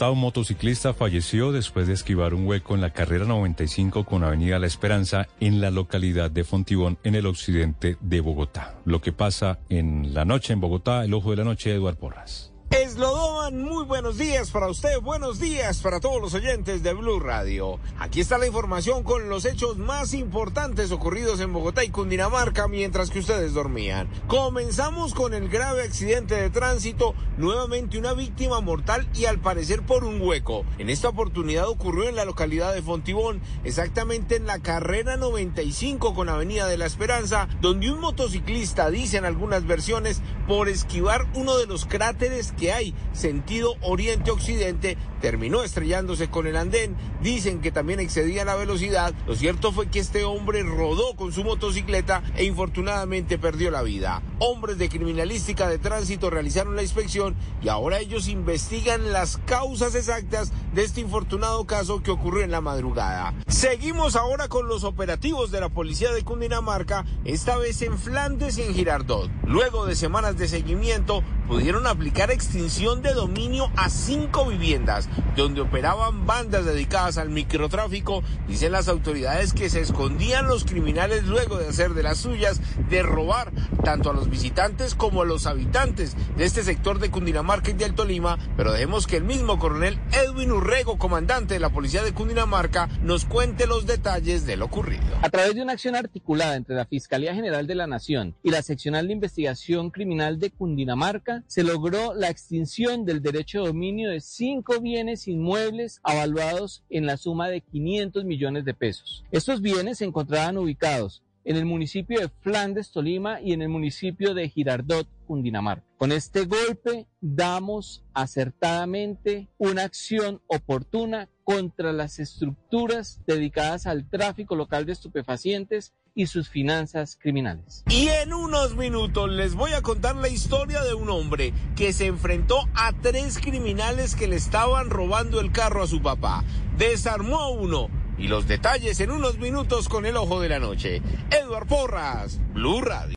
Un motociclista falleció después de esquivar un hueco en la carrera 95 con Avenida La Esperanza en la localidad de Fontibón, en el occidente de Bogotá. Lo que pasa en la noche en Bogotá, el ojo de la noche, Eduard Porras. Eslodoman, muy buenos días para usted, buenos días para todos los oyentes de Blue Radio. Aquí está la información con los hechos más importantes ocurridos en Bogotá y Cundinamarca mientras que ustedes dormían. Comenzamos con el grave accidente de tránsito, nuevamente una víctima mortal y al parecer por un hueco. En esta oportunidad ocurrió en la localidad de Fontibón, exactamente en la carrera 95 con Avenida de la Esperanza, donde un motociclista, dicen algunas versiones, por esquivar uno de los cráteres que hay sentido oriente-occidente terminó estrellándose con el andén. Dicen que también excedía la velocidad. Lo cierto fue que este hombre rodó con su motocicleta e infortunadamente perdió la vida. Hombres de criminalística de tránsito realizaron la inspección y ahora ellos investigan las causas exactas de este infortunado caso que ocurrió en la madrugada. Seguimos ahora con los operativos de la policía de Cundinamarca, esta vez en Flandes y en Girardot. Luego de semanas de seguimiento, pudieron aplicar extinción de dominio a cinco viviendas donde operaban bandas dedicadas al microtráfico. Dicen las autoridades que se escondían los criminales luego de hacer de las suyas, de robar tanto a los visitantes como a los habitantes de este sector de Cundinamarca y de Alto Lima. Pero dejemos que el mismo coronel Edwin Urrego, comandante de la policía de Cundinamarca, nos cuente los detalles de lo ocurrido. A través de una acción articulada entre la Fiscalía General de la Nación y la Seccional de Investigación Criminal de Cundinamarca, se logró la extinción del derecho de dominio de cinco bienes inmuebles avaluados en la suma de 500 millones de pesos. Estos bienes se encontraban ubicados en el municipio de Flandes, Tolima y en el municipio de Girardot, Cundinamarca. Con este golpe damos acertadamente una acción oportuna contra las estructuras dedicadas al tráfico local de estupefacientes y sus finanzas criminales. Y en unos minutos les voy a contar la historia de un hombre que se enfrentó a tres criminales que le estaban robando el carro a su papá. Desarmó a uno y los detalles en unos minutos con el ojo de la noche. Edward Porras, Blue Radio.